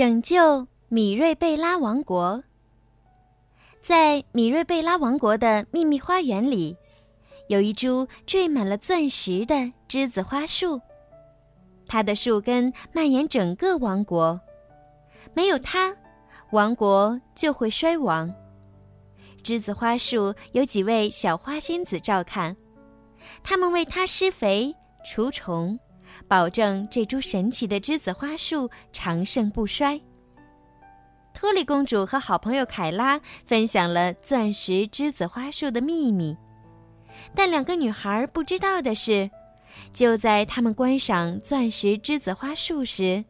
拯救米瑞贝拉王国。在米瑞贝拉王国的秘密花园里，有一株缀满了钻石的栀子花树，它的树根蔓延整个王国，没有它，王国就会衰亡。栀子花树有几位小花仙子照看，他们为它施肥、除虫。保证这株神奇的栀子花树长盛不衰。托里公主和好朋友凯拉分享了钻石栀子花树的秘密，但两个女孩不知道的是，就在她们观赏钻石栀子花树时，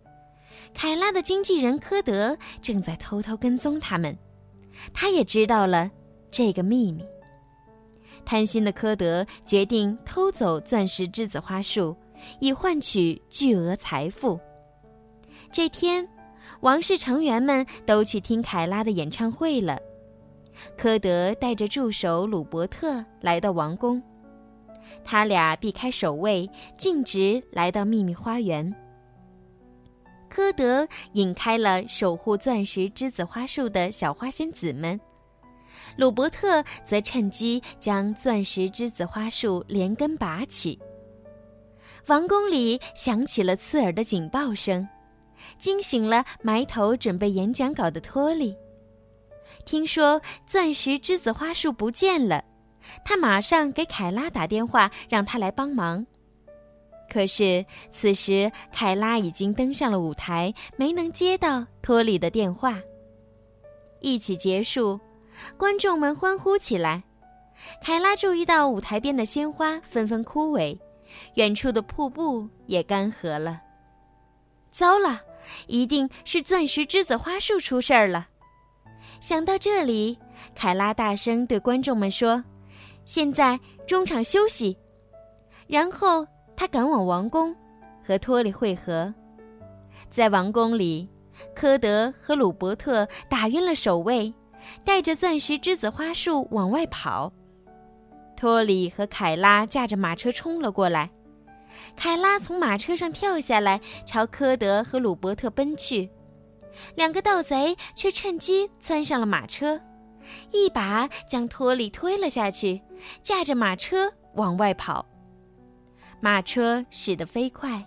凯拉的经纪人科德正在偷偷跟踪他们。他也知道了这个秘密。贪心的科德决定偷走钻石栀子花树。以换取巨额财富。这天，王室成员们都去听凯拉的演唱会了。科德带着助手鲁伯特来到王宫，他俩避开守卫，径直来到秘密花园。科德引开了守护钻石栀子花树的小花仙子们，鲁伯特则趁机将钻石栀子花树连根拔起。王宫里响起了刺耳的警报声，惊醒了埋头准备演讲稿的托里。听说钻石栀子花树不见了，他马上给凯拉打电话，让他来帮忙。可是此时凯拉已经登上了舞台，没能接到托里的电话。一曲结束，观众们欢呼起来。凯拉注意到舞台边的鲜花纷纷枯萎。远处的瀑布也干涸了。糟了，一定是钻石栀子花树出事儿了。想到这里，凯拉大声对观众们说：“现在中场休息。”然后他赶往王宫，和托里会合。在王宫里，科德和鲁伯特打晕了守卫，带着钻石栀子花树往外跑。托里和凯拉驾着马车冲了过来，凯拉从马车上跳下来，朝科德和鲁伯特奔去。两个盗贼却趁机窜上了马车，一把将托里推了下去，驾着马车往外跑。马车驶得飞快，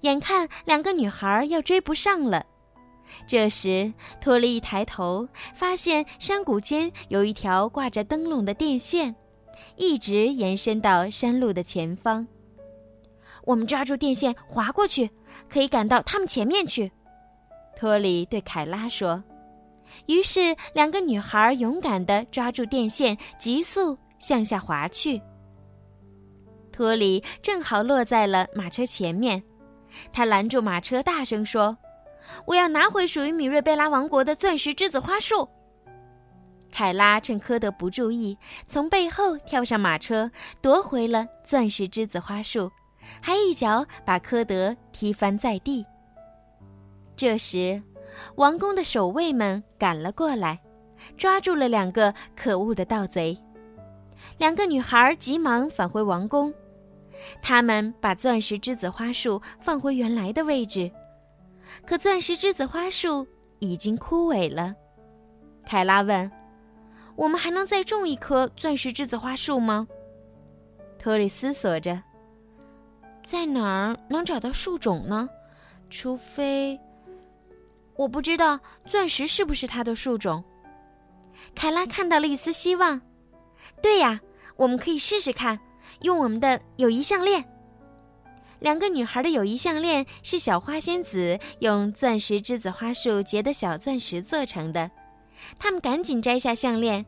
眼看两个女孩要追不上了。这时，托里一抬头，发现山谷间有一条挂着灯笼的电线。一直延伸到山路的前方。我们抓住电线滑过去，可以赶到他们前面去。托里对凯拉说。于是，两个女孩勇敢地抓住电线，急速向下滑去。托里正好落在了马车前面，他拦住马车，大声说：“我要拿回属于米瑞贝拉王国的钻石栀子花树。”凯拉趁科德不注意，从背后跳上马车，夺回了钻石栀子花束，还一脚把科德踢翻在地。这时，王宫的守卫们赶了过来，抓住了两个可恶的盗贼。两个女孩急忙返回王宫，他们把钻石栀子花束放回原来的位置，可钻石栀子花束已经枯萎了。凯拉问。我们还能再种一棵钻石栀子花树吗？托里思索着，在哪儿能找到树种呢？除非我不知道钻石是不是它的树种。凯拉看到了一丝希望。对呀，我们可以试试看，用我们的友谊项链。两个女孩的友谊项链是小花仙子用钻石栀子花树结的小钻石做成的。他们赶紧摘下项链，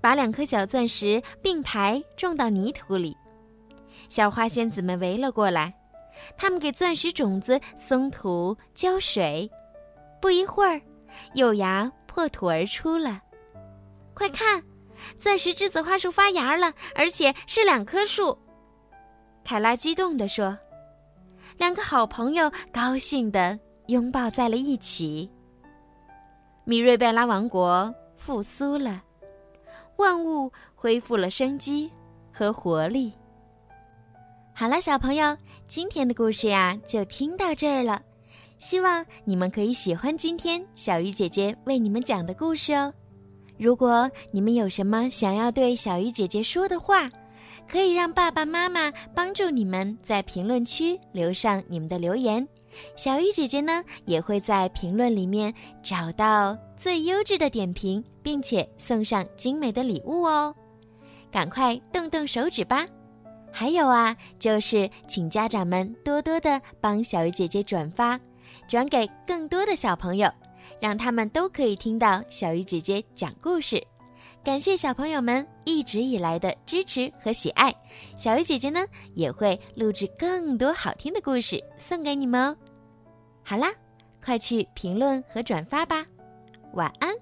把两颗小钻石并排种到泥土里。小花仙子们围了过来，他们给钻石种子松土、浇水。不一会儿，幼芽破土而出了。快看，钻石栀子花树发芽了，而且是两棵树！凯拉激动地说。两个好朋友高兴地拥抱在了一起。米瑞贝拉王国复苏了，万物恢复了生机和活力。好了，小朋友，今天的故事呀就听到这儿了。希望你们可以喜欢今天小鱼姐姐为你们讲的故事哦。如果你们有什么想要对小鱼姐姐说的话，可以让爸爸妈妈帮助你们在评论区留上你们的留言。小鱼姐姐呢，也会在评论里面找到最优质的点评，并且送上精美的礼物哦。赶快动动手指吧！还有啊，就是请家长们多多的帮小鱼姐姐转发。转给更多的小朋友，让他们都可以听到小鱼姐姐讲故事。感谢小朋友们一直以来的支持和喜爱，小鱼姐姐呢也会录制更多好听的故事送给你们哦。好啦，快去评论和转发吧，晚安。